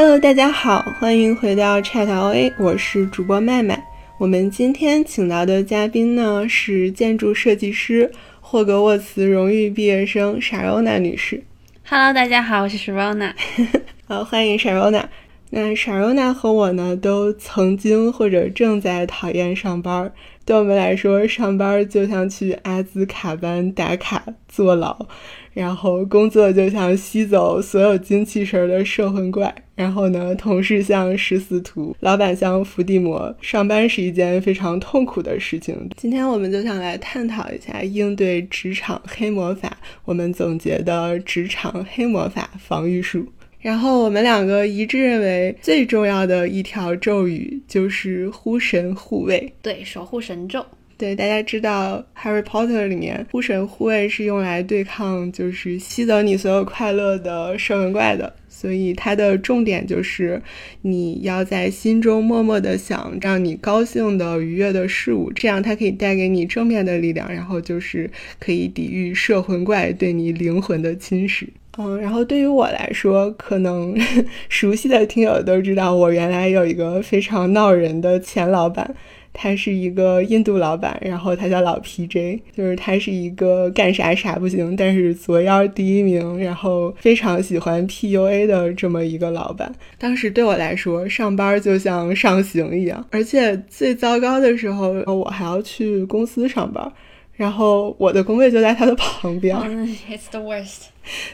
Hello，大家好，欢迎回到 Chat OA，我是主播麦麦。我们今天请到的嘉宾呢是建筑设计师、霍格沃茨荣誉毕业生 Sharona 女士。Hello，大家好，我是 Sharona。好，欢迎 Sharona。那 Sharona 和我呢都曾经或者正在讨厌上班。对我们来说，上班就像去阿兹卡班打卡坐牢，然后工作就像吸走所有精气神的摄魂怪。然后呢，同事像食死徒，老板像伏地魔，上班是一件非常痛苦的事情。今天我们就想来探讨一下应对职场黑魔法，我们总结的职场黑魔法防御术。然后我们两个一致认为，最重要的一条咒语就是护神护卫。对，守护神咒。对，大家知道《Harry Potter》里面护神护卫是用来对抗就是吸走你所有快乐的摄魂怪的，所以它的重点就是你要在心中默默的想让你高兴的、愉悦的事物，这样它可以带给你正面的力量，然后就是可以抵御摄魂怪对你灵魂的侵蚀。嗯，然后对于我来说，可能 熟悉的听友都知道，我原来有一个非常闹人的前老板，他是一个印度老板，然后他叫老 PJ，就是他是一个干啥啥不行，但是作妖第一名，然后非常喜欢 PUA 的这么一个老板。当时对我来说，上班就像上刑一样，而且最糟糕的时候，我还要去公司上班。然后我的工位就在他的旁边、oh,，It's the worst。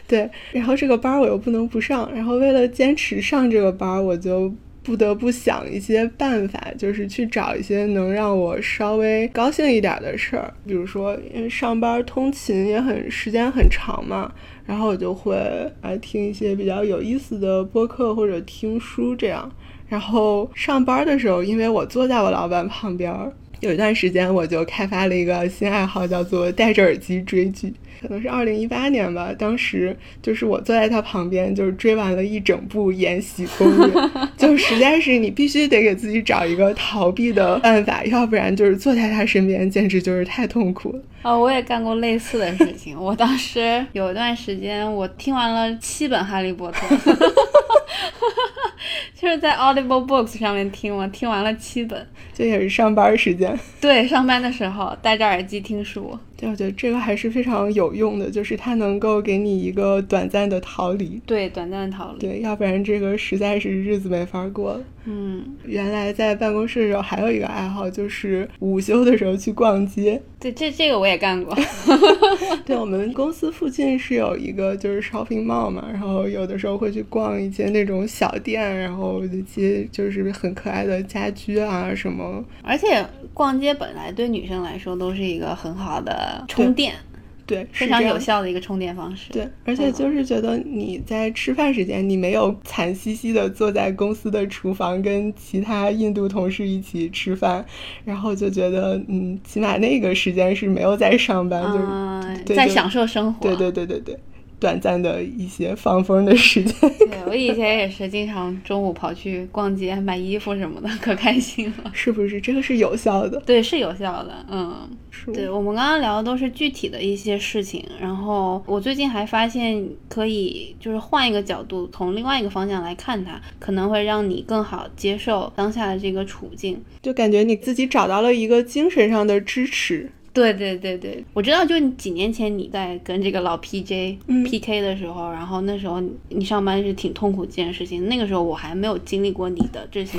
对，然后这个班我又不能不上，然后为了坚持上这个班，我就不得不想一些办法，就是去找一些能让我稍微高兴一点的事儿，比如说因为上班通勤也很时间很长嘛，然后我就会来听一些比较有意思的播客或者听书这样。然后上班的时候，因为我坐在我老板旁边。有一段时间，我就开发了一个新爱好，叫做戴着耳机追剧。可能是二零一八年吧，当时就是我坐在他旁边，就是追完了一整部《延禧攻略》，就实在是你必须得给自己找一个逃避的办法，要不然就是坐在他身边，简直就是太痛苦了。哦，我也干过类似的事情。我当时有一段时间，我听完了七本《哈利波特》，就是在 Audible Books 上面听，我听完了七本。这也是上班时间。对，上班的时候戴着耳机听书。对，我觉得这个还是非常有用的，就是它能够给你一个短暂的逃离。对，短暂的逃离。对，要不然这个实在是日子没法过了。嗯，原来在办公室的时候还有一个爱好，就是午休的时候去逛街。对，这这个我也干过。对，我们公司附近是有一个就是 shopping mall 嘛，然后有的时候会去逛一些那种小店，然后一些就是很可爱的家居啊什么。而且逛街本来对女生来说都是一个很好的充电。对，非常有效的一个充电方式。对，而且就是觉得你在吃饭时间，你没有惨兮兮的坐在公司的厨房跟其他印度同事一起吃饭，然后就觉得，嗯，起码那个时间是没有在上班，嗯、就是在享受生活。对对对对对。短暂的一些放风的时间。对我以前也是经常中午跑去逛街买衣服什么的，可开心了。是不是？这个是有效的。对，是有效的。嗯，是。对我们刚刚聊的都是具体的一些事情，然后我最近还发现可以就是换一个角度，从另外一个方向来看它，可能会让你更好接受当下的这个处境。就感觉你自己找到了一个精神上的支持。对对对对，我知道，就几年前你在跟这个老 PJ PK 的时候，嗯、然后那时候你上班是挺痛苦这件事情，那个时候我还没有经历过你的这些，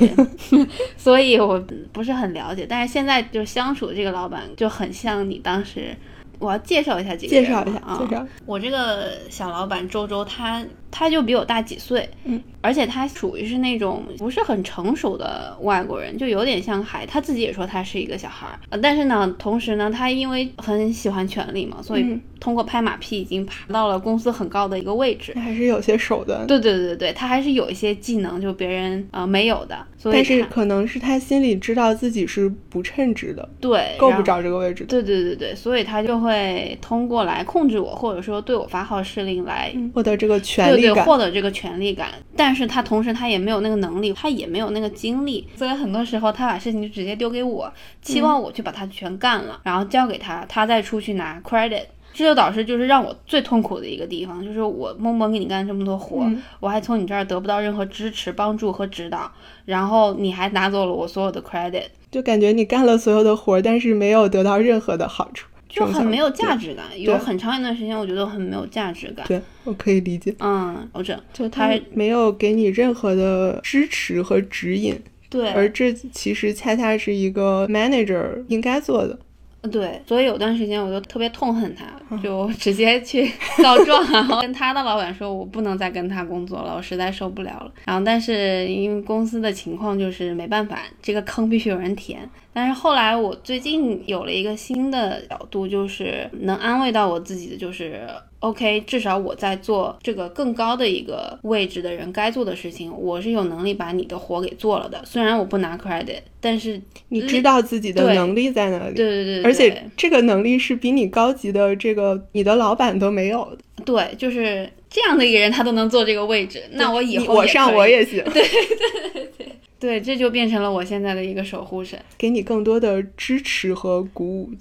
所以我不是很了解。但是现在就相处这个老板就很像你当时。我要介绍一下介绍一下啊，介绍。我这个小老板周周，他他就比我大几岁，嗯，而且他属于是那种不是很成熟的外国人，就有点像孩，他自己也说他是一个小孩儿，呃，但是呢，同时呢，他因为很喜欢权力嘛，所以嗯通过拍马屁已经爬到了公司很高的一个位置。还是有些手段。对对对对，他还是有一些技能，就别人呃没有的，所以但是可能是他心里知道自己是不称职的，对够不着这个位置的。对对对对，所以他就会通过来控制我，或者说对我发号施令来获得这个权对对，获得这个权利感，但是他同时他也没有那个能力，他也没有那个精力，所以很多时候他把事情就直接丢给我，期望我去把它全干了，然后交给他，他再出去拿 credit。这就导致就是让我最痛苦的一个地方，就是我默默给你干这么多活，嗯。我还从你这儿得不到任何支持、帮助和指导，然后你还拿走了我所有的 credit，就感觉你干了所有的活儿，但是没有得到任何的好处，就很没有价值。感。有很长一段时间，我觉得很没有价值感。对，我可以理解，嗯，我这就他他没有给你任何的支持和指引，对，而这其实恰恰是一个 manager 应该做的。对，所以有段时间我就特别痛恨他，嗯就直接去 告状，然后跟他的老板说，我不能再跟他工作了，我实在受不了了。然后，但是因为公司的情况就是没办法，这个坑必须有人填。但是后来我最近有了一个新的角度，就是能安慰到我自己的，就是 OK，至少我在做这个更高的一个位置的人该做的事情，我是有能力把你的活给做了的。虽然我不拿 credit，但是你知道自己的能力在哪里，对对对，而且这个能力是比你高级的这个你的老板都没有的。对，就是这样的一个人，他都能坐这个位置，那我以后你我上我也行，对对对对，这就变成了我现在的一个守护神。给你更多的支持和鼓舞。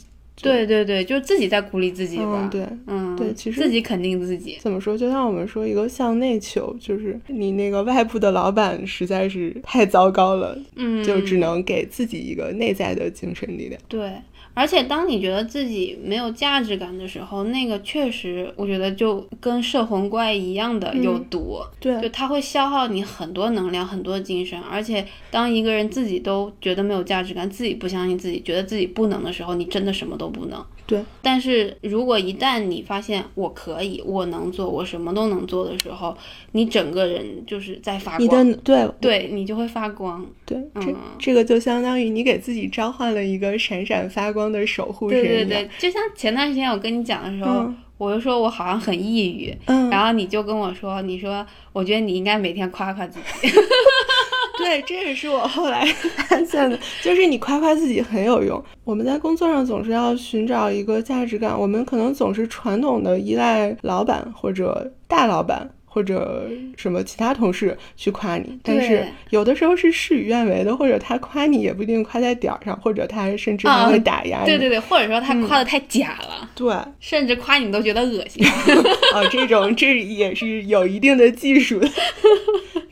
对对对，就自己在鼓励自己吧。嗯，对。嗯，对其实自己肯定自己。怎么说？就像我们说一个向内求，就是你那个外部的老板实在是太糟糕了，嗯，就只能给自己一个内在的精神力量。对。而且当你觉得自己没有价值感的时候，那个确实，我觉得就跟摄魂怪一样的有毒。对就它会消耗你很多能量、很多精神，而且当一个人自己都觉得没有价值感，自己不相信自己，觉得自己不能的时候，你真的什么都不能。对，但是如果一旦你发现我可以，我能做，我什么都能做的时候，你整个人就是在发光你，的对对你就会发光。对，这嗯这个就相当于你给自己召唤了一个闪闪发光的守护神一样。对对对，就像前段时间我跟你讲的时候，嗯我就说我好像很抑郁，嗯，然后你就跟我说，你说我觉得你应该每天夸夸自己。对，这也是我后来 发现的，就是你夸夸自己很有用。我们在工作上总是要寻找一个价值感，我们可能总是传统的依赖老板或者大老板。或者什么其他同事去夸你，但是有的时候是事与愿违的，或者他夸你也不一定夸在点儿上，或者他甚至还会打压你。对对对，或者说他嗯夸的太假了，对甚至夸你都觉得恶心。啊，这种这也是有一定的技术的。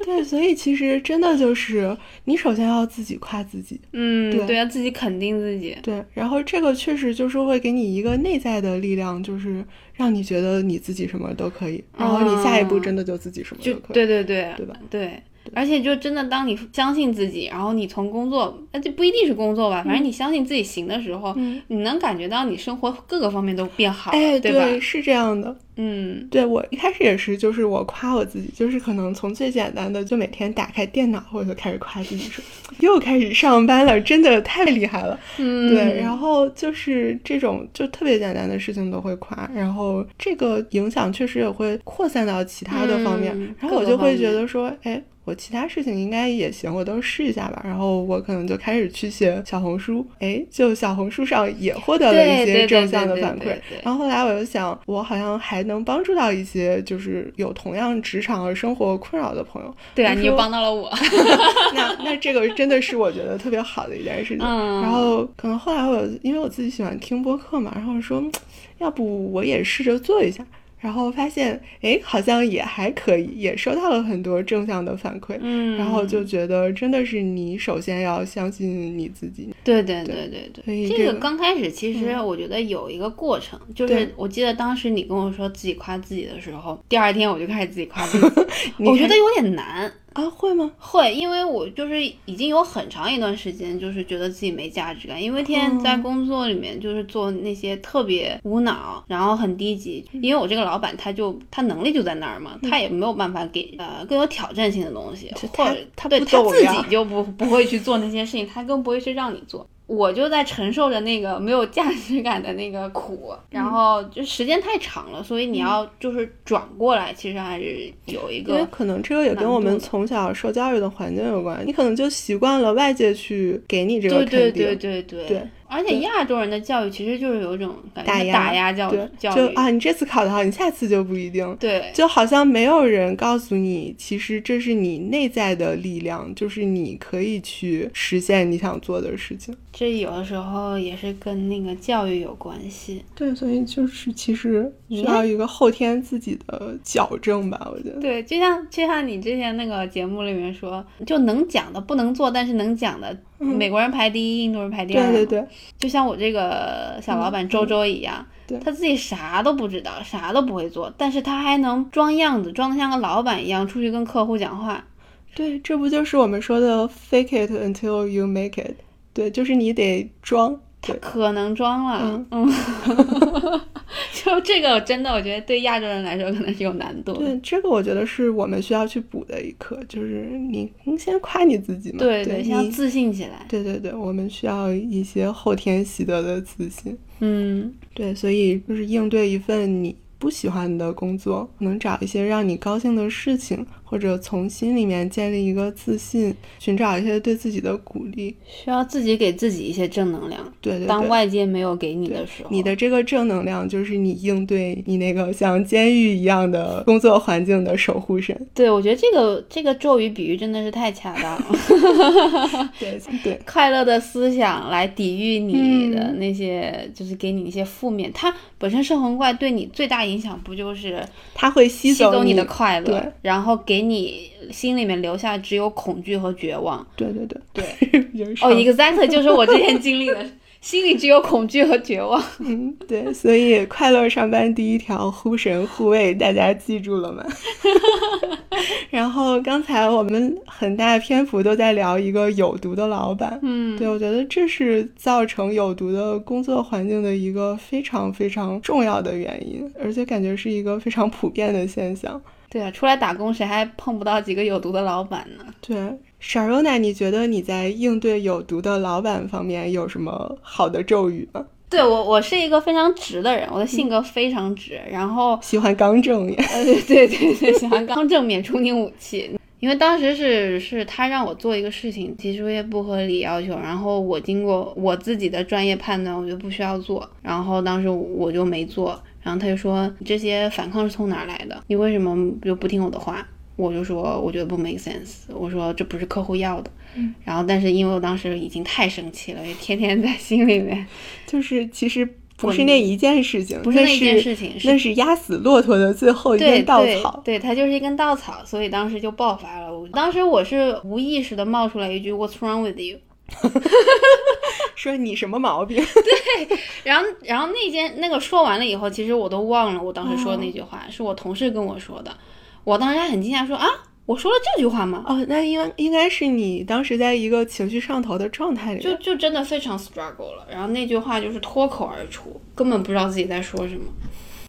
对，所以其实真的就是你首先要自己夸自己，嗯，对对，要自己肯定自己。对，然后这个确实就是会给你一个内在的力量，就是让你觉得你自己什么都可以，然后你下一步真的就自己什么就都可以。对对对对吧？对。而且就真的，当你相信自己，然后你从工作，那就不一定是工作吧，反正你相信自己行的时候，嗯你能感觉到你生活各个方面都变好了，哎，对吧？是这样的。嗯，对我一开始也是，就是我夸我自己，就是可能从最简单的，就每天打开电脑，我就开始夸自己说，又开始上班了，真的太厉害了。嗯，对，然后就是这种就特别简单的事情都会夸，然后这个影响确实也会扩散到其他的方面，嗯然后我就会觉得说，哎。我其他事情应该也行，我都试一下吧。然后我可能就开始去写小红书，哎，就小红书上也获得了一些正向的反馈。然后后来我就想，我好像还能帮助到一些就是有同样职场和生活困扰的朋友。对啊，你又帮到了我。那那这个真的是我觉得特别好的一件事情。嗯然后可能后来我因为我自己喜欢听播客嘛，然后我说，嗯要不我也试着做一下。然后发现，哎，好像也还可以，也收到了很多正向的反馈。嗯，然后就觉得真的是你首先要相信你自己。对对对对对所以对，这个这个刚开始其实嗯我觉得有一个过程，就是我记得当时你跟我说自己夸自己的时候，第二天我就开始自己夸自己，我觉得有点难。啊，会吗？会，因为我就是已经有很长一段时间，就是觉得自己没价值感，因为天天在嗯工作里面就是做那些特别无脑，然后很低级。嗯因为我这个老板他就他能力就在那儿嘛，他也没有办法给呃更有挑战性的东西，或者对他对他自己就不不会去做那些事情，他更不会去让你做。我就在承受着那个没有价值感的那个苦，嗯。然后就时间太长了，所以你要就是转过来，其实还是有一个因为可能这个也跟我们从小受教育的环境有关，你可能就习惯了外界去给你这个肯定。对对对对。对而且亚洲人的教育其实就是有一种感觉打压打压教育，就啊，你这次考得好，你下次就不一定。对就好像没有人告诉你，其实这是你内在的力量，就是你可以去实现你想做的事情。这有的时候也是跟那个教育有关系。对，所以就是其实需要一个后天自己的矫正吧，我觉得。对，就像就像你之前那个节目里面说，就能讲的不能做，但是能讲的，美国人排第一，印度人排第二。对对对，就像我这个小老板周周一样，对他自己啥都不知道，啥都不会做，但是他还能装样子，装的像个老板一样出去跟客户讲话。对，这不就是我们说的 fake it until you make it？对，就是你得装。他，可能装了，嗯嗯，就这个真的，我觉得对亚洲人来说可能是有难度。对，这个我觉得是我们需要去补的一课，就是你你先夸你自己嘛。对对，你先要自信起来。对对对，我们需要一些后天习得的自信。嗯，对，所以就是应对一份你不喜欢的工作，可能找一些让你高兴的事情，或者从心里面建立一个自信，寻找一些对自己的鼓励。需要自己给自己一些正能量。对对对，当外界没有给你的时候，你的这个正能量就是你应对你那个像监狱一样的工作环境的守护神。对我觉得这个这个咒语比喻真的是太恰当了。对对快乐的思想来抵御你的嗯那些，就是给你一些负面。它本身摄魂怪对你最大影响不就是它会吸吸走你的快乐，然后给你心里面留下只有恐惧和绝望。对对对对，就是 哦上，exactly 就是我之前经历的，心里只有恐惧和绝望。嗯，对，所以快乐上班第一条呼神护卫，大家记住了吗？然后刚才我们很大篇幅都在聊一个有毒的老板，嗯，对我觉得这是造成有毒的工作环境的一个非常非常重要的原因，而且感觉是一个非常普遍的现象。对啊，出来打工谁还碰不到几个有毒的老板呢？对，Sharona，你觉得你在应对有毒的老板方面有什么好的咒语吗？对我，我是一个非常直的人，我的性格非常直，然后喜欢刚正面，呃，对对对对，喜欢刚正免除你武器。因为当时是是他让我做一个事情，提出一些不合理要求，然后我经过我自己的专业判断，我就不需要做，然后当时我就没做，然后他就说这些反抗是从哪儿来的？你为什么就不听我的话？我就说我觉得不 make sense，我说这不是客户要的，嗯然后但是因为我当时已经太生气了，也天天在心里面，就是其实不是那一件事情，不是那件事情，那是压死骆驼的最后一根稻草。对，它就是一根稻草，所以当时就爆发了。我当时我是无意识的冒出来一句 "What's wrong with you？" 说你什么毛病？对然后，然后那件那个说完了以后，其实我都忘了我当时说的那句话，是我同事跟我说的。我当时还很惊讶，说啊，我说了这句话吗？哦，那应该应该是你当时在一个情绪上头的状态里就。就真的非常 struggle 了。然后那句话就是脱口而出，根本不知道自己在说什么。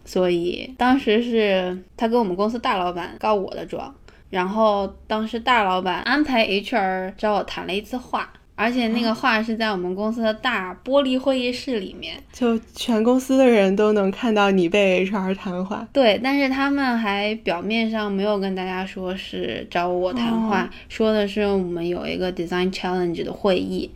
所以当时是他跟我们公司大老板告我的状，然后当时大老板安排 HR 找我谈了一次话，而且那个画是在我们公司的大玻璃会议室里面。就全公司的人都能看到你被 HR 谈话。对，但是他们还表面上没有跟大家说是找我谈话，说的是我们有一个 design challenge 的会议，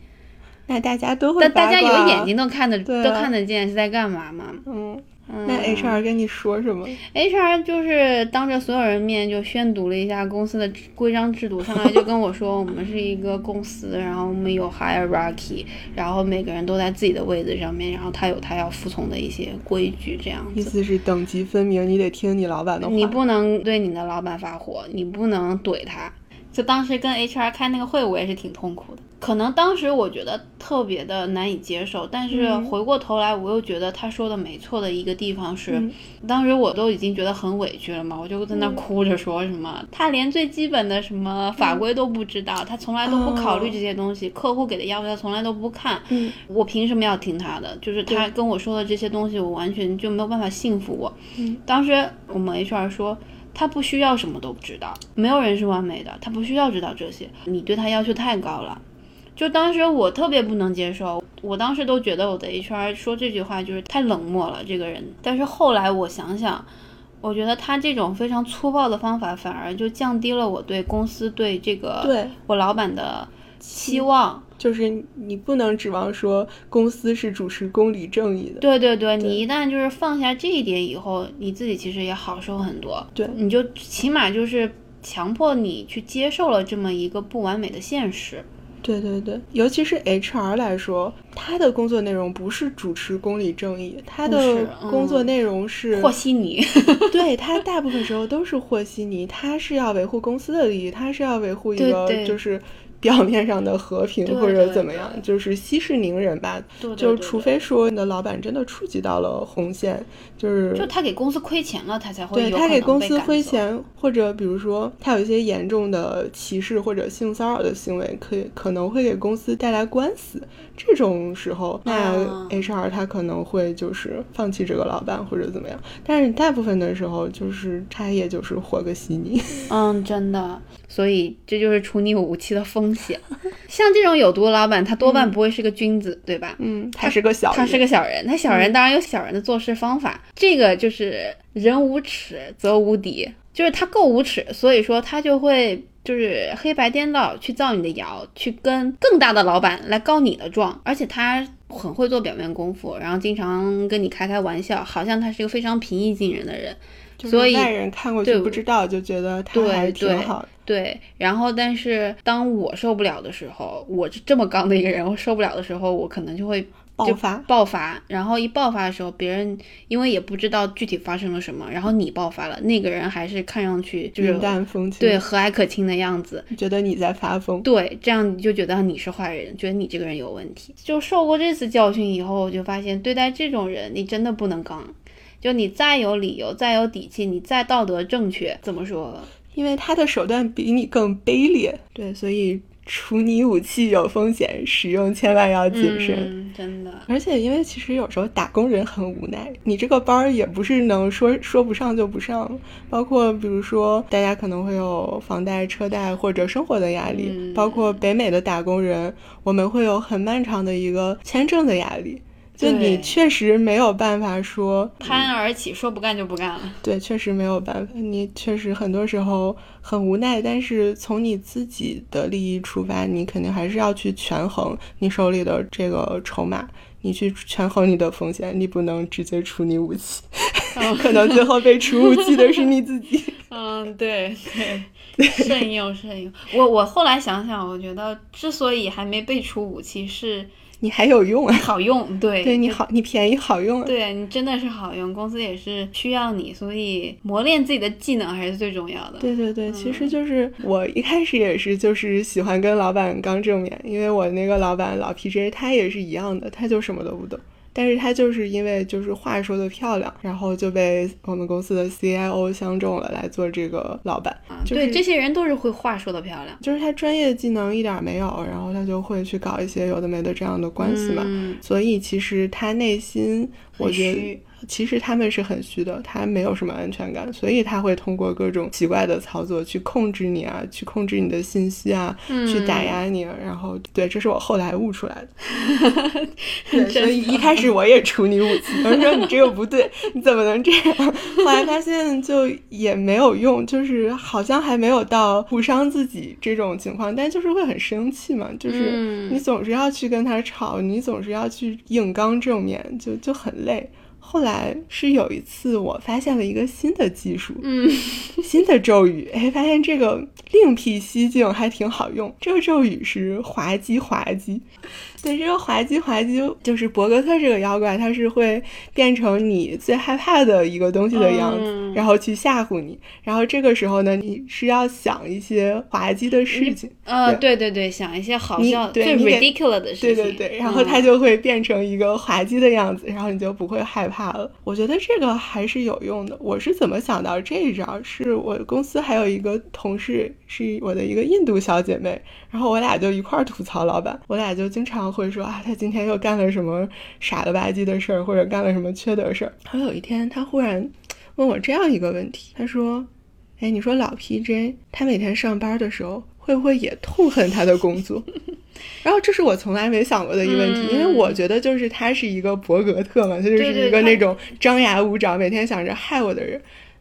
那大家都会但大家有眼睛都看得、啊都看得见是在干嘛嘛。嗯，嗯，那 HR 跟你说什么？HR 就是当着所有人面就宣读了一下公司的规章制度，上来就跟我说，我们是一个公司，然后我们有 hierarchy，然后每个人都在自己的位子上面，然后他有他要服从的一些规矩，这样子。意思是等级分明，你得听你老板的话。你不能对你的老板发火，你不能怼他。就当时跟 HR 开那个会，我也是挺痛苦的。可能当时我觉得特别的难以接受，但是嗯回过头来，我又觉得他说的没错的一个地方是，嗯当时我都已经觉得很委屈了嘛，我就在那哭着说什么，他连最基本的什么法规都不知道，他从来都不考虑这些东西，客户给的要求他从来都不看，嗯我凭什么要听他的？就是他跟我说的这些东西，我完全就没有办法信服我。嗯当时我们 HR 说。他不需要什么都不知道，没有人是完美的，他不需要知道这些。你对他要求太高了，就当时我特别不能接受，我当时都觉得我的 HR 说这句话就是太冷漠了，这个人。但是后来我想想，我觉得他这种非常粗暴的方法，反而就降低了我对公司对这个对我老板的期望。就是你不能指望说公司是主持公理正义的。对对对，你一旦就是放下这一点以后，你自己其实也好受很多。对，你就起码就是强迫你去接受了这么一个不完美的现实。对对对，尤其是 HR 来说，他的工作内容不是主持公理正义，他的工作内容是和稀泥。对他大部分时候都是和稀泥，他是要维护公司的利益，他是要维护一个就是。表面上的和平或者怎么样，就是息事宁人吧。就除非说你的老板真的触及到了红线，就是就他给公司亏钱了，他才会对他给公司亏钱，或者比如说他有一些严重的歧视或者性骚扰的行为，可以可能会给公司带来官司。这种时候，那 HR 他可能会就是放弃这个老板或者怎么样。但是大部分的时候，就是他也就是活个稀泥。嗯，真的。所以这就是处理武器的风险。像这种有毒的老板，他多半不会是个君子，对吧？嗯，他是个小，他是个小人。他小人当然有小人的做事方法。这个就是人无耻则无敌，就是他够无耻，所以说他就会就是黑白颠倒去造你的谣，去跟更大的老板来告你的状。而且他很会做表面功夫，然后经常跟你开开玩笑，好像他是一个非常平易近人的人。所以外人看过去不知道，就觉得他还挺好。对，然后但是当我受不了的时候，我是这么刚的一个人，我受不了的时候，我可能就会爆发。爆发，然后一爆发的时候，别人因为也不知道具体发生了什么，然后你爆发了，那个人还是看上去就是云淡风轻，对，和蔼可亲的样子，觉得你在发疯。对，这样你就觉得你是坏人，觉得你这个人有问题。就受过这次教训以后，我就发现对待这种人，你真的不能刚。就你再有理由，再有底气，你再道德正确，怎么说？因为他的手段比你更卑劣。对，所以处理武器有风险，使用千万要谨慎。真的。而且，因为其实有时候打工人很无奈，你这个班儿也不是能说说不上就不上。包括比如说，大家可能会有房贷、车贷或者生活的压力。包括北美的打工人，我们会有很漫长的一个签证的压力。就你确实没有办法说拍案而起，说不干就不干了。对，确实没有办法。你确实很多时候很无奈，但是从你自己的利益出发，你肯定还是要去权衡你手里的这个筹码，你去权衡你的风险，你不能直接出你武器，可能最后被出武器的是你自己。嗯，对对，慎用慎用。我我后来想想，我觉得之所以还没被出武器是。你还有用啊，好用，对，对你好，你便宜好用，对你真的是好用，公司也是需要你，所以磨练自己的技能还是最重要的。对对对，其实就是我一开始也是，就是喜欢跟老板刚正面，因为我那个老板老 PJ 他也是一样的，他就什么都不懂。但是他就是因为就是话说的漂亮，然后就被我们公司的 CIO 相中了，来做这个老板。对，这些人都是会话说的漂亮，就是他专业技能一点没有，然后他就会去搞一些有的没的这样的关系嘛。所以其实他内心，我觉得。其实他们是很虚的，他没有什么安全感，所以他会通过各种奇怪的操作去控制你啊，去控制你的信息啊，去打压你。然后，对，这是我后来悟出来的。对，所以一开始我也处女武器，我说你这个不对，你怎么能这样？后来发现就也没有用，就是好像还没有到误伤自己这种情况，但就是会很生气嘛，就是你总是要去跟他吵，你总是要去硬刚正面，就就很累。后来是有一次，我发现了一个新的技术，嗯，新的咒语，哎，发现这个另辟蹊径还挺好用。这个咒语是滑稽滑稽。对这个滑稽滑稽，就是博格特这个妖怪，它是会变成你最害怕的一个东西的样子，然后去吓唬你。然后这个时候呢，你是要想一些滑稽的事情。呃，对对对，想一些好笑、最 ridiculous 的事情。对对对，然后它就会变成一个滑稽的样子，然后你就不会害怕了。我觉得这个还是有用的。我是怎么想到这一招？是我公司还有一个同事，是我的一个印度小姐妹，然后我俩就一块儿吐槽老板，我俩就经常。会说啊，他今天又干了什么傻了吧唧的事儿，或者干了什么缺德事儿。然后有一天，他忽然问我这样一个问题，他说：“哎，你说老 PJ 他每天上班的时候，会不会也痛恨他的工作？”然后这是我从来没想过的一个问题，因为我觉得就是他是一个博格特嘛，他就是一个那种张牙舞爪、每天想着害我的人。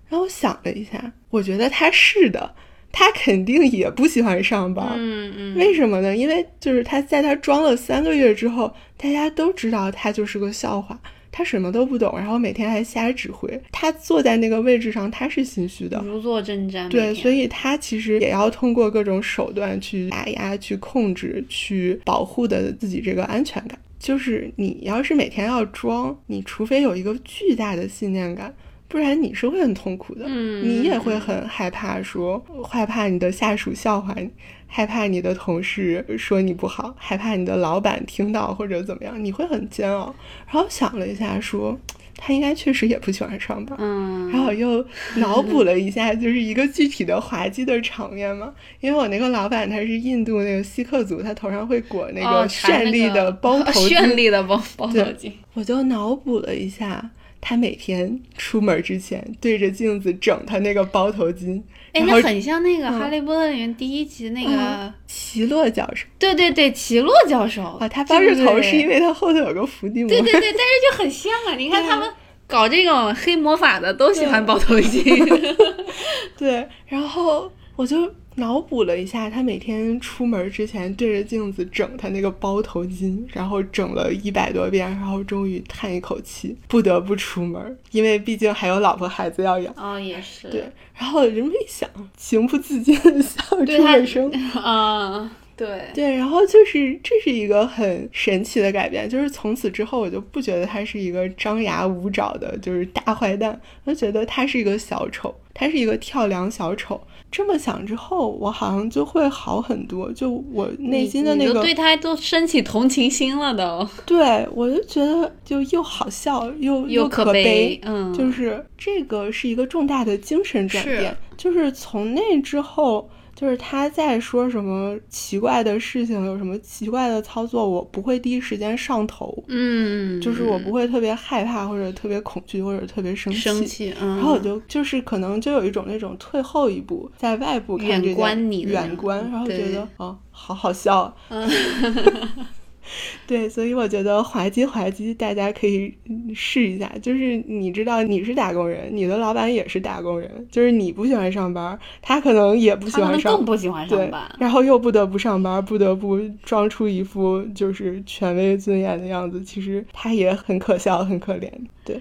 然后我想了一下，我觉得他是的。他肯定也不喜欢上班。嗯嗯，为什么呢？因为就是他在他装了三个月之后，大家都知道他就是个笑话，他什么都不懂，然后每天还瞎指挥。他坐在那个位置上，他是心虚的，如坐针毡。对，所以以他其实也要通过各种手段去打压、去控制、去保护的自己这个安全感。就是你要是每天要装，你除非有一个巨大的信念感。不然你是会很痛苦的，嗯你也会很害怕说，害怕你的下属笑话你，害怕你的同事说你不好，害怕你的老板听到或者怎么样，你会很煎熬。然后想了一下，说他应该确实也不喜欢上班，嗯，然后又脑补了一下，就是一个具体的滑稽的场面嘛。因为我那个老板他是印度那个锡克族，他头上会裹那哦个绚丽的包头巾，绚丽的包包头巾。我就脑补了一下，他每天出门之前对着镜子整他那个包头巾，哎，那很像那个《嗯。哈利波特》里面第一集那个，嗯。齐洛教授。对对对，奇洛教授。啊，他包着头是因为为他后头有个伏地魔。对对对，但是就很像啊！你看他们搞这种黑魔法的都喜欢包头巾，对，然后我就脑补了一下，他每天出门之前对着镜子整他那个包头巾，然后整了一百多遍，然后终于叹一口气，不得不出门，因为毕竟还有老婆孩子要养。哦，也是，对，然后人们一想，情不自禁的笑 出了声。啊，对，对，然后就是这是一个很神奇的改变，就是从此之后我就不觉得他是一个张牙舞爪的，就是大坏蛋，我就觉得他是一个小丑，他是一个跳梁小丑。这么想之后，我好像就会好很多，就我内心的那个，对他都升起同情心了都，对我就觉得就又好笑又又可悲，嗯，就是这个是一个重大的精神转是变，就是从那之后，就是他在说什么奇怪的事情，有什么奇怪的操作，我不会第一时间上头，嗯，就是我不会特别害怕或者特别恐惧或者特别生气。生气，嗯，然后我就就是可能就有一种那种退后一步，在外部看远这远观你的那种远观，然后觉对得哦，好好笑啊。嗯 对，所以我觉得滑稽滑稽，大家可以嗯试一下。就是你知道你是打工人，你的老板也是打工人，就是你不喜欢上班，他可能也不喜欢上更不喜欢对上班，，然后又不得不上班，不得不装出一副就是权威尊严的样子，其实他也很可笑，很可怜。对，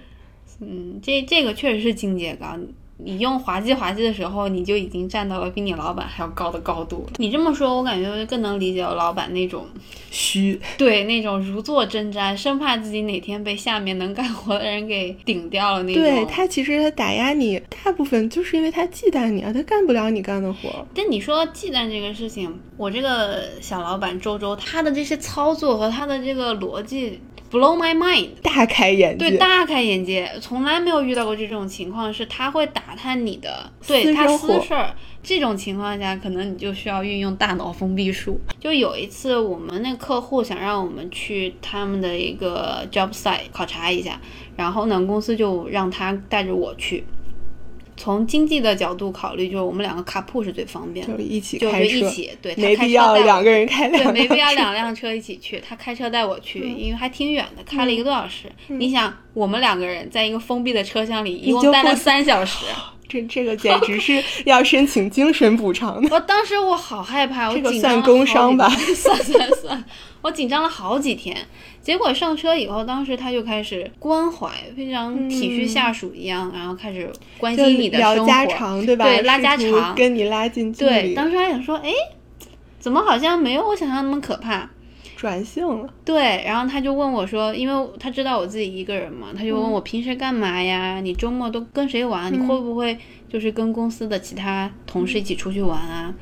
嗯，这这个确实是境界高。你用滑稽滑稽的时候，你就已经站到了比你老板还要高的高度了。你这么说，我感觉更能理解我老板那种虚，对那种如坐针毡，生怕自己哪天被下面能干活的人给顶掉了那种。对他其实他打压你，大部分就是因为他忌惮你啊，他干不了你干的活。但你说忌惮这个事情，我这个小老板周周，他的这些操作和他的这个逻辑 blow my mind。大开眼界，对，大开眼界，从来没有遇到过这种情况，是他会打探你的，对他私事儿。这种情况下，可能你就需要运用大脑封闭术。就有一次，我们那客户想让我们去他们的一个 job site 考察一下，然后呢，公司就让他带着我去。从经济的角度考虑，就是我们两个卡铺是最方便的就，一起就开车，是一起，对，他没必要两个人开对，没必要两辆车一起去，他开车带我去，因为还挺远的，开了一个多小时。嗯你想，我们两个人在一个封闭的车厢里，一共待了三小时。这这个简直是要申请精神补偿的。我当时我好害怕，我这个紧张了 算工伤吧算算算，我紧张了好几天。结果上车以后，当时他就开始关怀，非常体恤下属一样，然后开始关心你的聊生活，家常，对吧？对拉家常跟你拉近距对，离。当时还想说，哎，怎么好像没有我想象那么可怕？转性了，对，然后他就问我说，因为他知道我自己一个人嘛，他就问我平时干嘛呀？你周末都跟谁玩？你会不会就是跟公司的其他同事一起出去玩啊？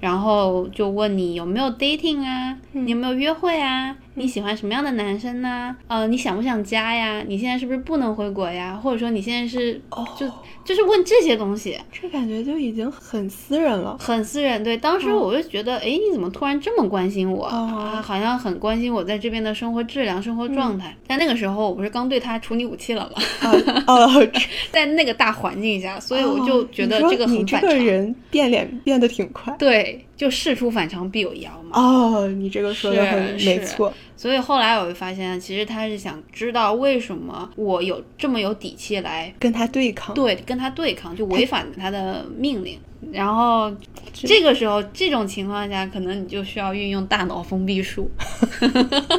然后就问你有没有 dating 啊？你有没有约会啊？你喜欢什么样的男生呢？呃，你想不想家呀？你现在是不是不能回国呀？或者说你现在是就就是问这些东西，这感觉就已经很私人了。很私人。对，当时我就觉得，哎、你怎么突然这么关心我、哦啊？好像很关心我在这边的生活质量、生活状态。但那个时候我不是刚对他处理武器了吗？哦 在那个大环境下，所以我就觉得这个你这个。人变脸变得挺快。对，就事出反常必有妖嘛。哦，你这个说的很没错。所以后来我就发现，其实他是想知道为什么我有这么有底气来跟他对抗，对跟他对抗，就违反他的命令。然后这个时候这种情况下，可能你就需要运用大脑封闭术，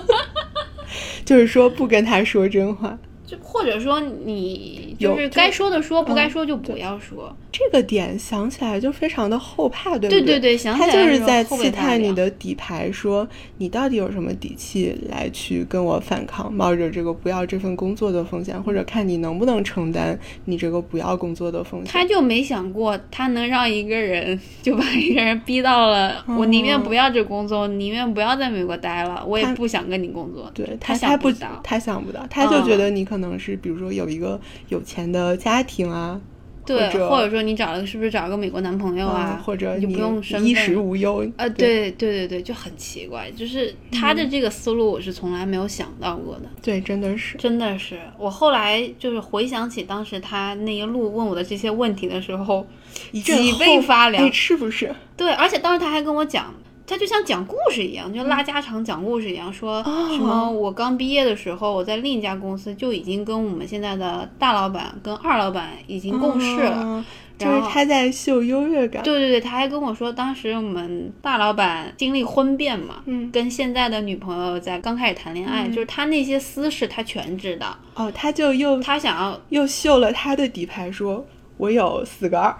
就是说不跟他说真话。就或者说你就是该说的说，不该说就不要说。这个点想起来就非常的后怕，对不对？对对对，想起来他就是在刺探你的底牌，说你到底有什么底气来去跟我反抗，冒着这个不要这份工作的风险，或者看你能不能承担你这个不要工作的风险。他就没想过，他能让一个人就把一个人逼到了，我宁愿不要这工作，宁愿不要在美国待了，我也不想跟你工作。对他想不到，他想不到，他就觉得你可能是比如说有一个有钱的家庭啊。对，或者说你找了个是不是找了个美国男朋友啊？或者你不用衣食无忧啊？对对对对，就很奇怪，就是他的这个思路我是从来没有想到过的。对，真的是，真的是。我后来就是回想起当时他那一路问我的这些问题的时候，脊背发凉，是不是？对，而且当时他还跟我讲。他就像讲故事一样，就拉家常讲故事一样，说什么我刚毕业的时候，我在另一家公司就已经跟我们现在的大老板跟二老板已经共事了，就是他在秀优越感。对对对，他还跟我说，当时我们大老板经历婚变嘛，跟现在的女朋友在刚开始谈恋爱，就是他那些私事他全知道。哦，他就又他想要又秀了他的底牌，说。我有四个二，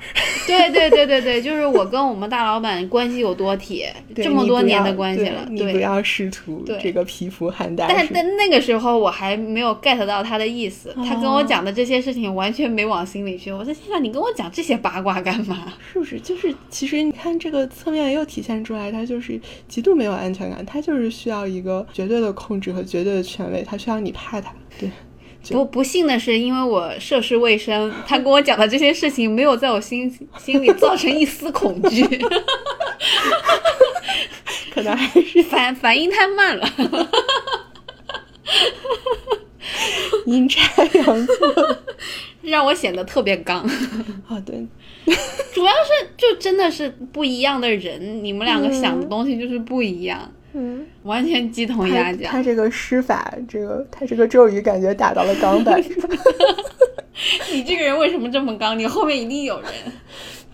对对对对对，就是我跟我们大老板关系有多铁，这么多年的关系了。你不要试图这个皮肤含带。但但那个时候我还没有 get 到他的意思，他跟我讲的这些事情完全没往心里去。我在心想，你跟我讲这些八卦干嘛？是不是？就是其实你看这个侧面又体现出来，他就是极度没有安全感，他就是需要一个绝对的控制和绝对的权威，他需要你怕他。对。不不幸的是，因为我涉世未深，他跟我讲的这些事情没有在我心心里造成一丝恐惧，可能还是。反反应太慢了，阴差阳错，让我显得特别刚。啊，对，主要是就真的是不一样的人，你们两个想的东西就是不一样。嗯，完全鸡同鸭讲。他这个施法，这个他这个咒语感觉打到了钢板上。你这个人为什么这么刚？你后面一定有人。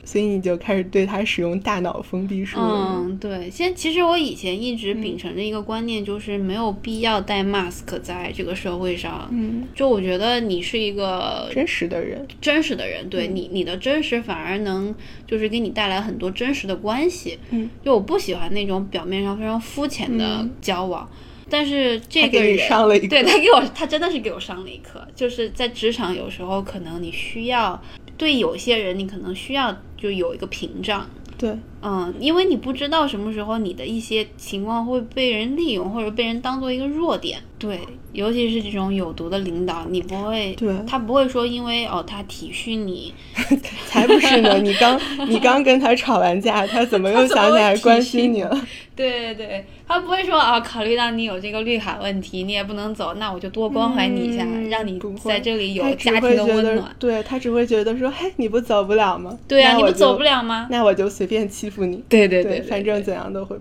所以你就开始对他使用大脑封闭术。嗯，对。先，其实我以前一直秉承着一个观念，就是没有必要戴 mask 在这个社会上。嗯，就我觉得你是一个真实的人，真实的人，对你，你的真实反而能就是给你带来很多真实的关系。嗯，就我不喜欢那种表面上非常肤浅的交往。但是这个人上了一课，对他给我，他真的是给我上了一课。就是在职场，有时候可能你需要对有些人，你可能需要。就有一个屏障，对，嗯，因为你不知道什么时候你的一些情况会被人利用，或者被人当做一个弱点，对，尤其是这种有毒的领导，你不会，对，他不会说因为哦他体恤你，才不是呢，你刚你刚跟他吵完架，他怎么又想起来关心你了？对对对，他不会说啊，考虑到你有这个绿卡问题，你也不能走，那我就多关怀你一下，让你在这里有家庭的温暖。对他只会觉得说，嘿，你不走不了吗？对啊，你不走不了吗？那我就随便欺负你。对对对，反正怎样都会。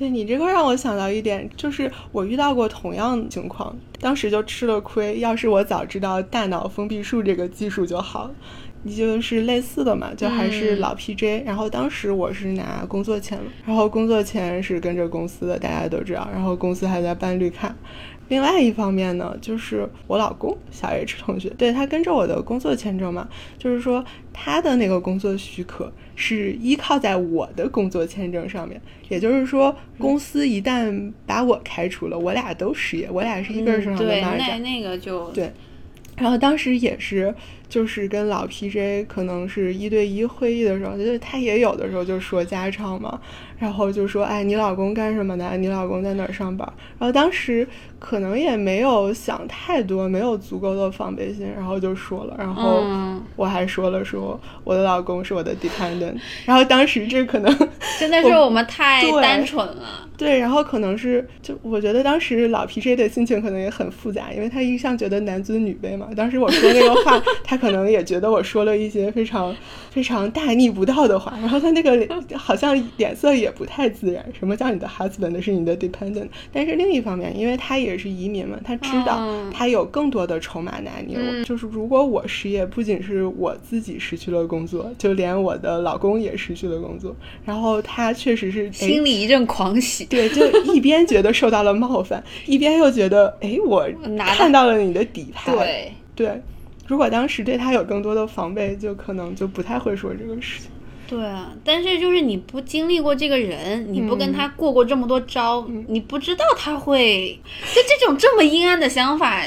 对你这个让我想到一点，就是我遇到过同样情况，当时就吃了亏。要是我早知道大脑封闭术这个技术就好了。你就是类似的嘛，就还是老 PJ。然后当时我是拿工作签了，然后工作签是跟着公司的，大家都知道。然后公司还在办绿卡。另外一方面呢，就是我老公小 H 同学，对他跟着我的工作签证嘛，就是说他的那个工作许可是依靠在我的工作签证上面。也就是说，公司一旦把我开除了，我俩都失业，我俩是一根绳上的蚂蚱。对，那那个就对。然后当时也是。就是跟老 PJ 可能是一对一会议的时候，就是他也有的时候就说家常嘛，然后就说，哎，你老公干什么的？你老公在哪儿上班？然后当时可能也没有想太多，没有足够的防备心，然后就说了。然后我还说了，说我的老公是我的 dependent。然后当时这可能 真的是我们太单纯了。对，然后可能是就我觉得当时老 PJ 的心情可能也很复杂，因为他一向觉得男尊女卑嘛。当时我说那个话，他。可能也觉得我说了一些非常非常大逆不道的话，然后他那个好像脸色也不太自然。什么叫你的 husband 是你的 dependent？但是另一方面，因为他也是移民嘛，他知道他有更多的筹码拿捏。就是如果我失业，不仅是我自己失去了工作，就连我的老公也失去了工作。然后他确实是心里一阵狂喜，对，就一边觉得受到了冒犯，一边又觉得哎，我看到了你的底牌。对对。如果当时对他有更多的防备，就可能就不太会说这个事情。对啊，但是就是你不经历过这个人，你不跟他过过这么多招，你不知道他会就这种这么阴暗的想法。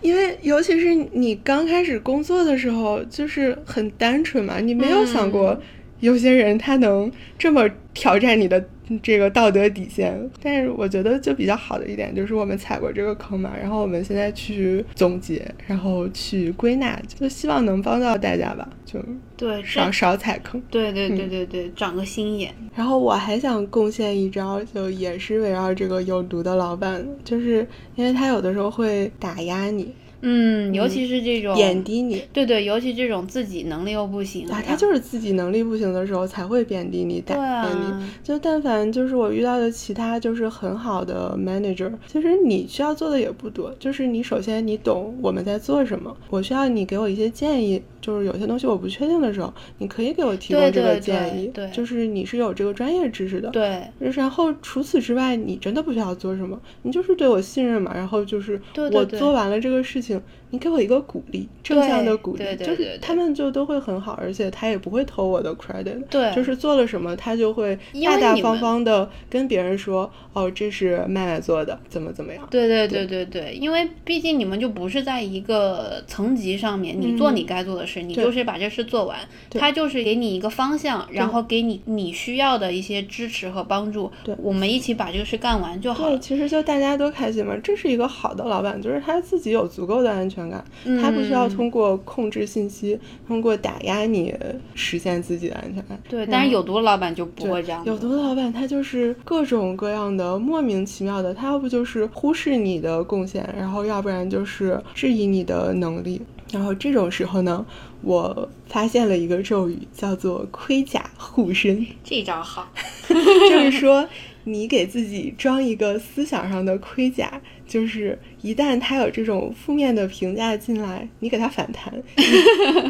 因为尤其是你刚开始工作的时候，就是很单纯嘛，你没有想过有些人他能这么挑战你的。这个道德底线，但是我觉得就比较好的一点就是我们踩过这个坑嘛，然后我们现在去总结，然后去归纳，就希望能帮到大家吧，就对少少踩坑，对对对对对，长个心眼。然后我还想贡献一招，就也是围绕这个有毒的老板，就是因为他有的时候会打压你。嗯，尤其是这种贬低你，对对，尤其这种自己能力又不行啊，他就是自己能力不行的时候才会贬低你、打压你。就但凡就是我遇到的其他就是很好的 manager，其实你需要做的也不多，就是你首先你懂我们在做什么，我需要你给我一些建议。就是有些东西我不确定的时候，你可以给我提供这个建议。对，就是你是有这个专业知识的。对。然后除此之外，你真的不需要做什么，你就是对我信任嘛。然后就是我做完了这个事情，你给我一个鼓励，正向的鼓励，就是他们就都会很好，而且他也不会偷我的 credit。对。就是做了什么，他就会大大方方的跟别人说：“哦，这是麦麦做的，怎么怎么样。”对对对对对，因为毕竟你们就不是在一个层级上面，你做你该做的事。你就是把这事做完，他就是给你一个方向，然后给你你需要的一些支持和帮助。对，我们一起把这个事干完就好了。其实就大家都开心嘛，这是一个好的老板，就是他自己有足够的安全感，他不需要通过控制信息，通过打压你实现自己的安全感。对，但是有毒的老板就不会这样。有毒的老板他就是各种各样的莫名其妙的，他要不就是忽视你的贡献，然后要不然就是质疑你的能力。然后这种时候呢，我发现了一个咒语，叫做“盔甲护身”。这招好，就是说你给自己装一个思想上的盔甲，就是一旦他有这种负面的评价进来，你给他反弹，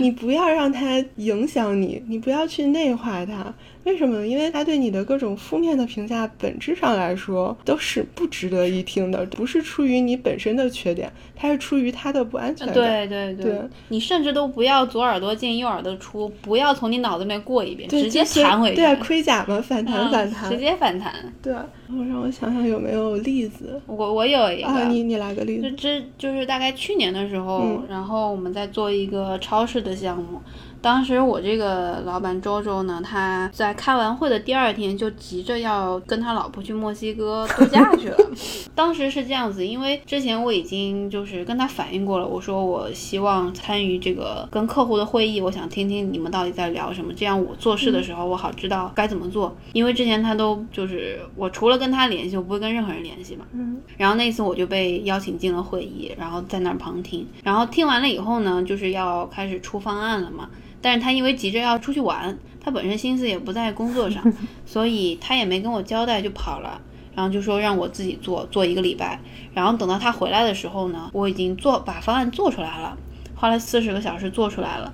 你不要让他影响你，你不要去内化他。为什么？因为他对你的各种负面的评价，本质上来说都是不值得一听的，不是出于你本身的缺点，它是出于他的不安全感。对对对，你甚至都不要左耳朵进右耳朵出，不要从你脑子里面过一遍，直接弹回去。对，盔甲嘛，反弹反弹，直接反弹。对，然后让我想想有没有例子。我我有一个，你你来个例子。就这就是大概去年的时候，然后我们在做一个超市的项目。当时我这个老板周周呢，他在开完会的第二天就急着要跟他老婆去墨西哥度假去了。当时是这样子，因为之前我已经就是跟他反映过了，我说我希望参与这个跟客户的会议，我想听听你们到底在聊什么，这样我做事的时候我好知道该怎么做。因为之前他都就是我除了跟他联系，我不会跟任何人联系嘛。嗯。然后那次我就被邀请进了会议，然后在那儿旁听。然后听完了以后呢，就是要开始出方案了嘛。但是他因为急着要出去玩，他本身心思也不在工作上，所以他也没跟我交代就跑了，然后就说让我自己做做一个礼拜，然后等到他回来的时候呢，我已经做把方案做出来了，花了四十个小时做出来了，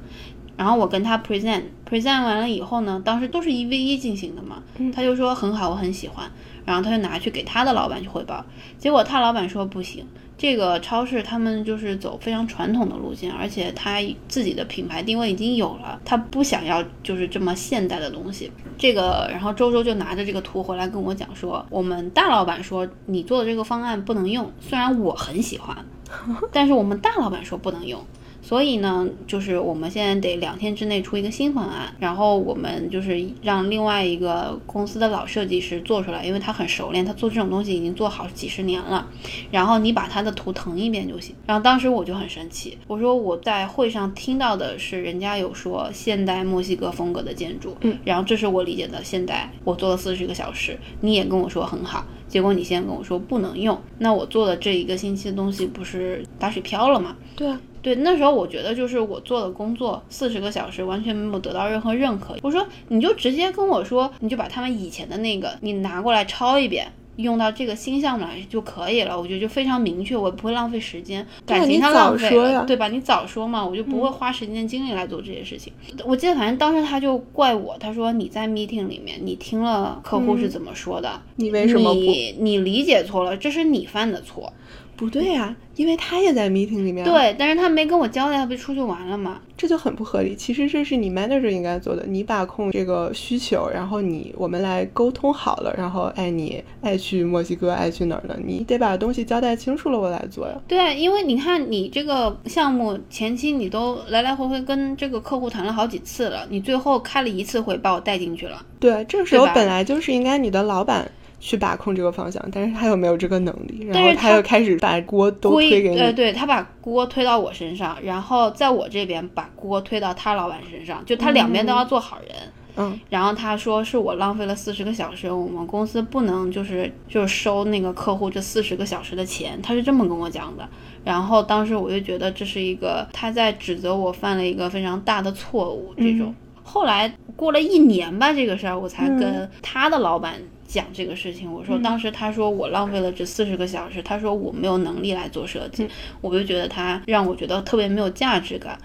然后我跟他 present present 完了以后呢，当时都是一 v 一进行的嘛，他就说很好，我很喜欢，然后他就拿去给他的老板去汇报，结果他老板说不行。这个超市他们就是走非常传统的路线，而且他自己的品牌定位已经有了，他不想要就是这么现代的东西。这个，然后周周就拿着这个图回来跟我讲说，我们大老板说你做的这个方案不能用，虽然我很喜欢，但是我们大老板说不能用。所以呢，就是我们现在得两天之内出一个新方案，然后我们就是让另外一个公司的老设计师做出来，因为他很熟练，他做这种东西已经做好几十年了。然后你把他的图腾一遍就行。然后当时我就很生气，我说我在会上听到的是人家有说现代墨西哥风格的建筑，嗯，然后这是我理解的现代，我做了四十个小时，你也跟我说很好，结果你现在跟我说不能用，那我做的这一个星期的东西不是打水漂了吗？对啊。对，那时候我觉得就是我做的工作四十个小时完全没有得到任何认可。我说你就直接跟我说，你就把他们以前的那个你拿过来抄一遍。用到这个新项目来就可以了，我觉得就非常明确，我不会浪费时间，感情上浪费了，对吧？你早说嘛，我就不会花时间精力来做这些事情。我记得反正当时他就怪我，他说你在 meeting 里面你听了客户是怎么说的，你为什么你你理解错了，这是你犯的错。不对呀，因为他也在 meeting 里面。对，但是他没跟我交代，他不出去玩了吗？这就很不合理。其实这是你 manager 应该做的，你把控这个需求，然后你我们来沟通好了，然后哎你爱去墨西哥爱去哪儿呢？你得把东西交代清楚了，我来做呀。对，因为你看你这个项目前期你都来来回回跟这个客户谈了好几次了，你最后开了一次会把我带进去了。对，这个时候本来就是应该你的老板。去把控这个方向，但是他又没有这个能力，然后他又开始把锅都推给你。对，对他把锅推到我身上，然后在我这边把锅推到他老板身上，就他两边都要做好人。嗯，然后他说是我浪费了四十个小时，我们公司不能就是就是收那个客户这四十个小时的钱，他是这么跟我讲的。然后当时我就觉得这是一个他在指责我犯了一个非常大的错误。这种后来过了一年吧，这个事儿我才跟他的老板。讲这个事情，我说当时他说我浪费了这四十个小时，他说我没有能力来做设计，我就觉得他让我觉得特别没有价值感。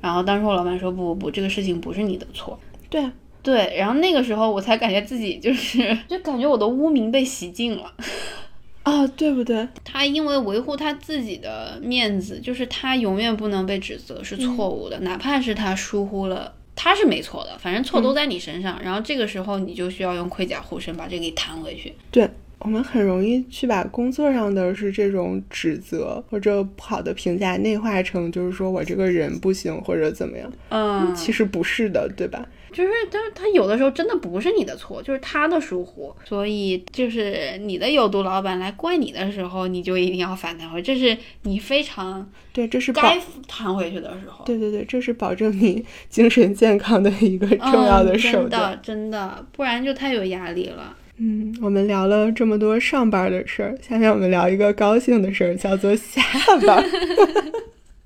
然后当时我老板说不不不，这个事情不是你的错。对对，然后那个时候我才感觉自己就是 就感觉我的污名被洗净了 啊，对不对？他因为维护他自己的面子，就是他永远不能被指责是错误的，哪怕是他疏忽了。他是没错的，反正错都在你身上。然后这个时候你就需要用盔甲护身把这个给弹回去。对我们很容易去把工作上的是这种指责或者不好的评价内化成就是说我这个人不行或者怎么样。嗯，其实不是的，对吧？就是，但是他有的时候真的不是你的错，就是他的疏忽。所以，就是你的有毒老板来怪你的时候，你就一定要反弹回，这是你非常对，这是该弹回去的时候。对对对，这是保证你精神健康的一个重要的手段，真的，不然就太有压力了。嗯，我们聊了这么多上班的事儿，下面我们聊一个高兴的事儿，叫做下班。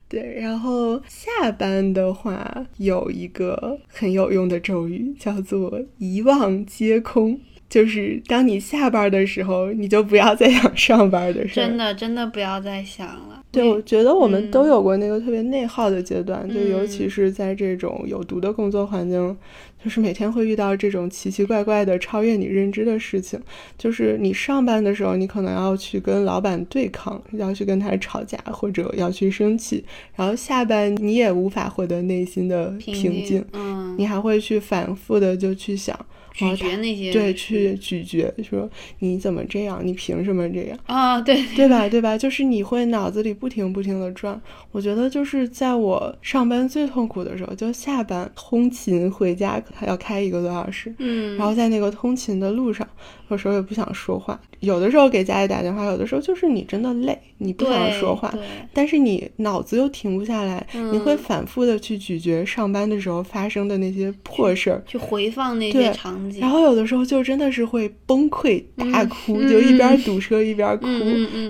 对，然后下班的话有一个很有用的咒语，叫做“一忘皆空”，就是当你下班的时候，你就不要再想上班的事儿。真的，真的不要再想了。对，我觉得我们都有过那个特别内耗的阶段，就尤其是在这种有毒的工作环境。就是每天会遇到这种奇奇怪怪的、超越你认知的事情。就是你上班的时候，你可能要去跟老板对抗，要去跟他吵架，或者要去生气。然后下班你也无法获得内心的平静，嗯，你还会去反复的就去想。咀嚼那些对，去咀嚼，说你怎么这样？你凭什么这样啊？对对吧？对吧？就是你会脑子里不停不停的转。我觉得就是在我上班最痛苦的时候，就下班通勤回家，还要开一个多小时，嗯，然后在那个通勤的路上，有时候也不想说话。有的时候给家里打电话，有的时候就是你真的累，你不想说话，但是你脑子又停不下来，你会反复的去咀嚼上班的时候发生的那些破事儿，去回放那些场景。然后有的时候就真的是会崩溃大哭，就一边堵车一边哭。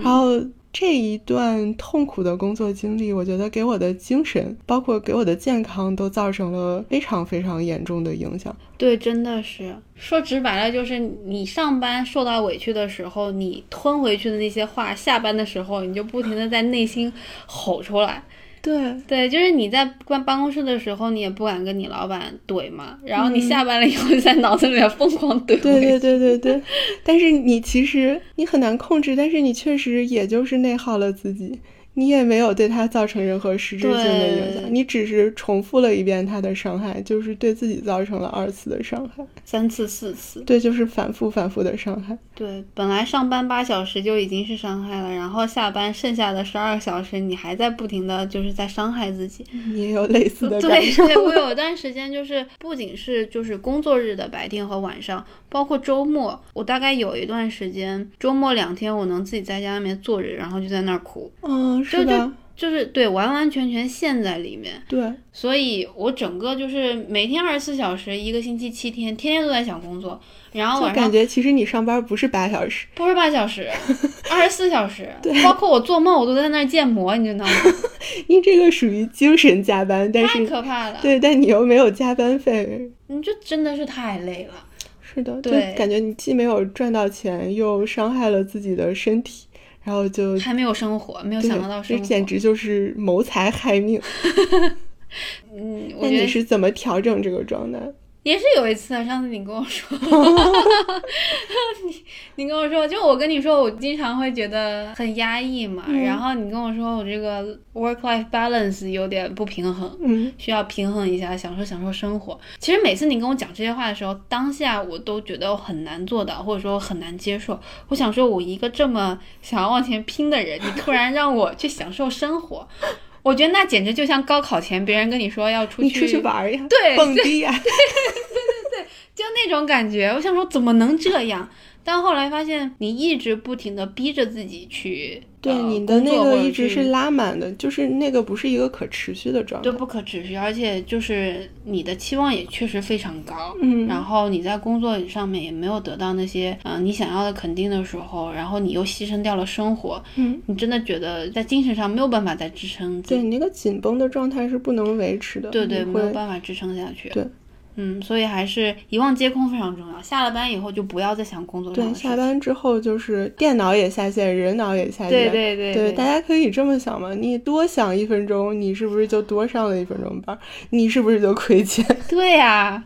然后这一段痛苦的工作经历，我觉得给我的精神，包括给我的健康，都造成了非常非常严重的影响。对，真的是说直白了，就是你上班受到委屈的时候，你吞回去的那些话，下班的时候你就不停的在内心吼出来。对对，就是你在关办公室的时候，你也不敢跟你老板怼嘛。然后你下班了以后，在脑子里面疯狂怼。对对对对对。但是你其实你很难控制，但是你确实也就是内耗了自己。你也没有对他造成任何实质性的影响，你只是重复了一遍他的伤害，就是对自己造成了二次的伤害，三次、四次，对，就是反复、反复的伤害。对，本来上班八小时就已经是伤害了，然后下班剩下的十二个小时，你还在不停的就是在伤害自己。你也有类似的感受？对，我有一段时间就是不仅是就是工作日的白天和晚上，包括周末，我大概有一段时间周末两天我能自己在家里面坐着，然后就在那儿哭。嗯。就就就是对完完全全陷在里面，对，所以我整个就是每天二十四小时，一个星期七天，天天都在想工作，然后就晚上感觉其实你上班不是八小时，不是八小时，二十四小时，对包括我做梦我都在那儿建模，你知道吗？你这个属于精神加班，但太是可怕了，对，但你又没有加班费。你这真的是太累了。是的，对感觉你既没有赚到钱，又伤害了自己的身体，然后就还没有生活，没有想到到生活，这简直就是谋财害命。嗯，那你是怎么调整这个状态？也是有一次啊，上次你跟我说，你你跟我说，就我跟你说，我经常会觉得很压抑嘛，嗯然后你跟我说我这个 work life balance 有点不平衡，嗯，需要平衡一下，享受享受生活。其实每次你跟我讲这些话的时候，当下我都觉得很难做到，或者说很难接受。我想说，我一个这么想要往前拼的人，你突然让我去享受生活，我觉得那简直就像高考前别人跟你说要出去你出去玩儿呀，对蹦迪呀，对对对就那种感觉，我想说怎么能这样？但后来发现，你一直不停的逼着自己去，对，呃你的那个一直是拉满的，就是那个不是一个可持续的状态对。不可持续，而且就是你的期望也确实非常高，嗯然后你在工作上面也没有得到那些嗯、呃你想要的肯定的时候，然后你又牺牲掉了生活，嗯，你真的觉得在精神上没有办法再支撑对你那个紧绷的状态是不能维持的，对对，没有办法支撑下去，对。嗯，所以还是遗忘皆空非常重要。下了班以后就不要再想工作上对。下班之后就是电脑也下线，人脑也下线。对对对对大家可以这么想嘛，你多想一分钟，你是不是就多上了一分钟班？你是不是就亏钱？对呀、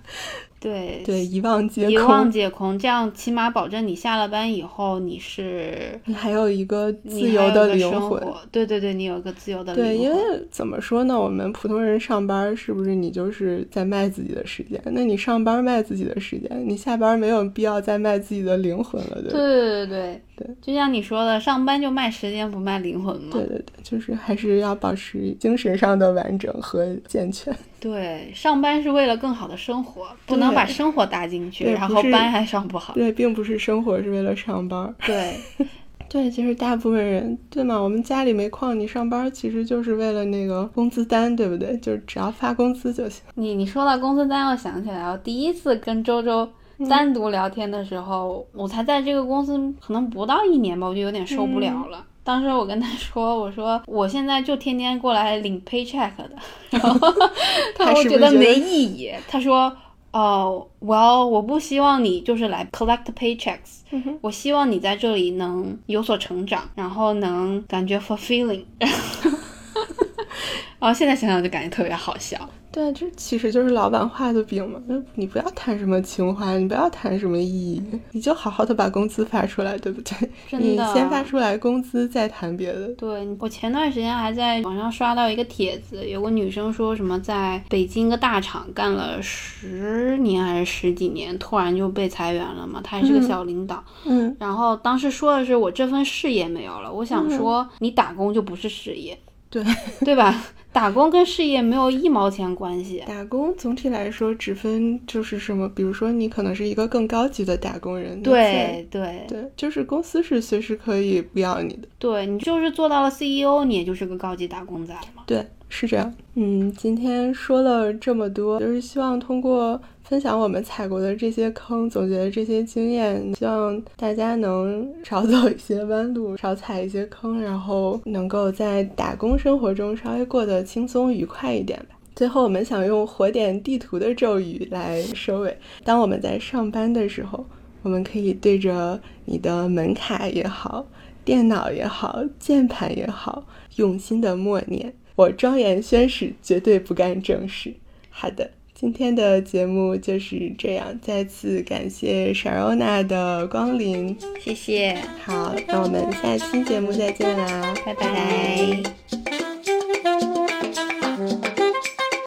对对，遗忘接遗忘空，解空，这样起码保证你下了班以后你是你还有一个自由的灵魂。对对对，你有一个自由的对，因为。怎么说呢？我们普通人上班是不是你就是在卖自己的时间？那你上班卖自己的时间，你下班没有必要再卖自己的灵魂了，对？对对对对对就像你说的，上班就卖时间不卖灵魂嘛。对对对，就是还是要保持精神上的完整和健全。对，上班是为了更好的生活，不能把生活搭进去，然后班还上不好。对，并不是生活是为了上班。对 对，其实大部分人，对嘛？我们家里没矿，你上班其实就是为了那个工资单，对不对？就是只要发工资就行。你，你说到工资单，我想起来，我第一次跟周周单独聊天的时候，我才在这个公司可能不到一年吧，我就有点受不了了。当时我跟他说：“我说我现在就天天过来领 paycheck 的，然后 他我是不是觉得没意义。”他说：“哦、w e l l 我不希望你就是来 collect paychecks，、嗯我希望你在这里能有所成长，然后能感觉 fulfilling。”然后现在想想就感觉特别好笑。对，这其实就是老板画的饼嘛。那你不要谈什么情怀，你不要谈什么意义，你就好好的把工资发出来，对不对？你 真的先发出来工资，再谈别的。对我前段时间还在网上刷到一个帖子，有个女生说什么在北京一个大厂干了十年还是十几年，突然就被裁员了嘛，她还是个嗯小领导。嗯，然后当时说的是我这份事业没有了，我想说你打工就不是事业，对，对吧？打工跟事业没有一毛钱关系。打工总体来说只分就是什么，比如说你可能是一个更高级的打工人，对对对，就是公司是随时可以不要你的。对，你就是做到了 CEO，你也就是个高级打工仔嘛。对，是这样。嗯，今天说了这么多，就是希望通过分享我们踩过的这些坑，总结的这些经验，希望大家能少走一些弯路，少踩一些坑，然后能够在打工生活中稍微过得轻松愉快一点吧。最后，我们想用火点地图的咒语来收尾。当我们在上班的时候，我们可以对着你的门卡也好，电脑也好，键盘也好，用心的默念。我庄严宣誓，绝对不干正事。好的，今天的节目就是这样，再次感谢 Sharona 的光临。谢谢，好，那我们下期节目再见啦，拜拜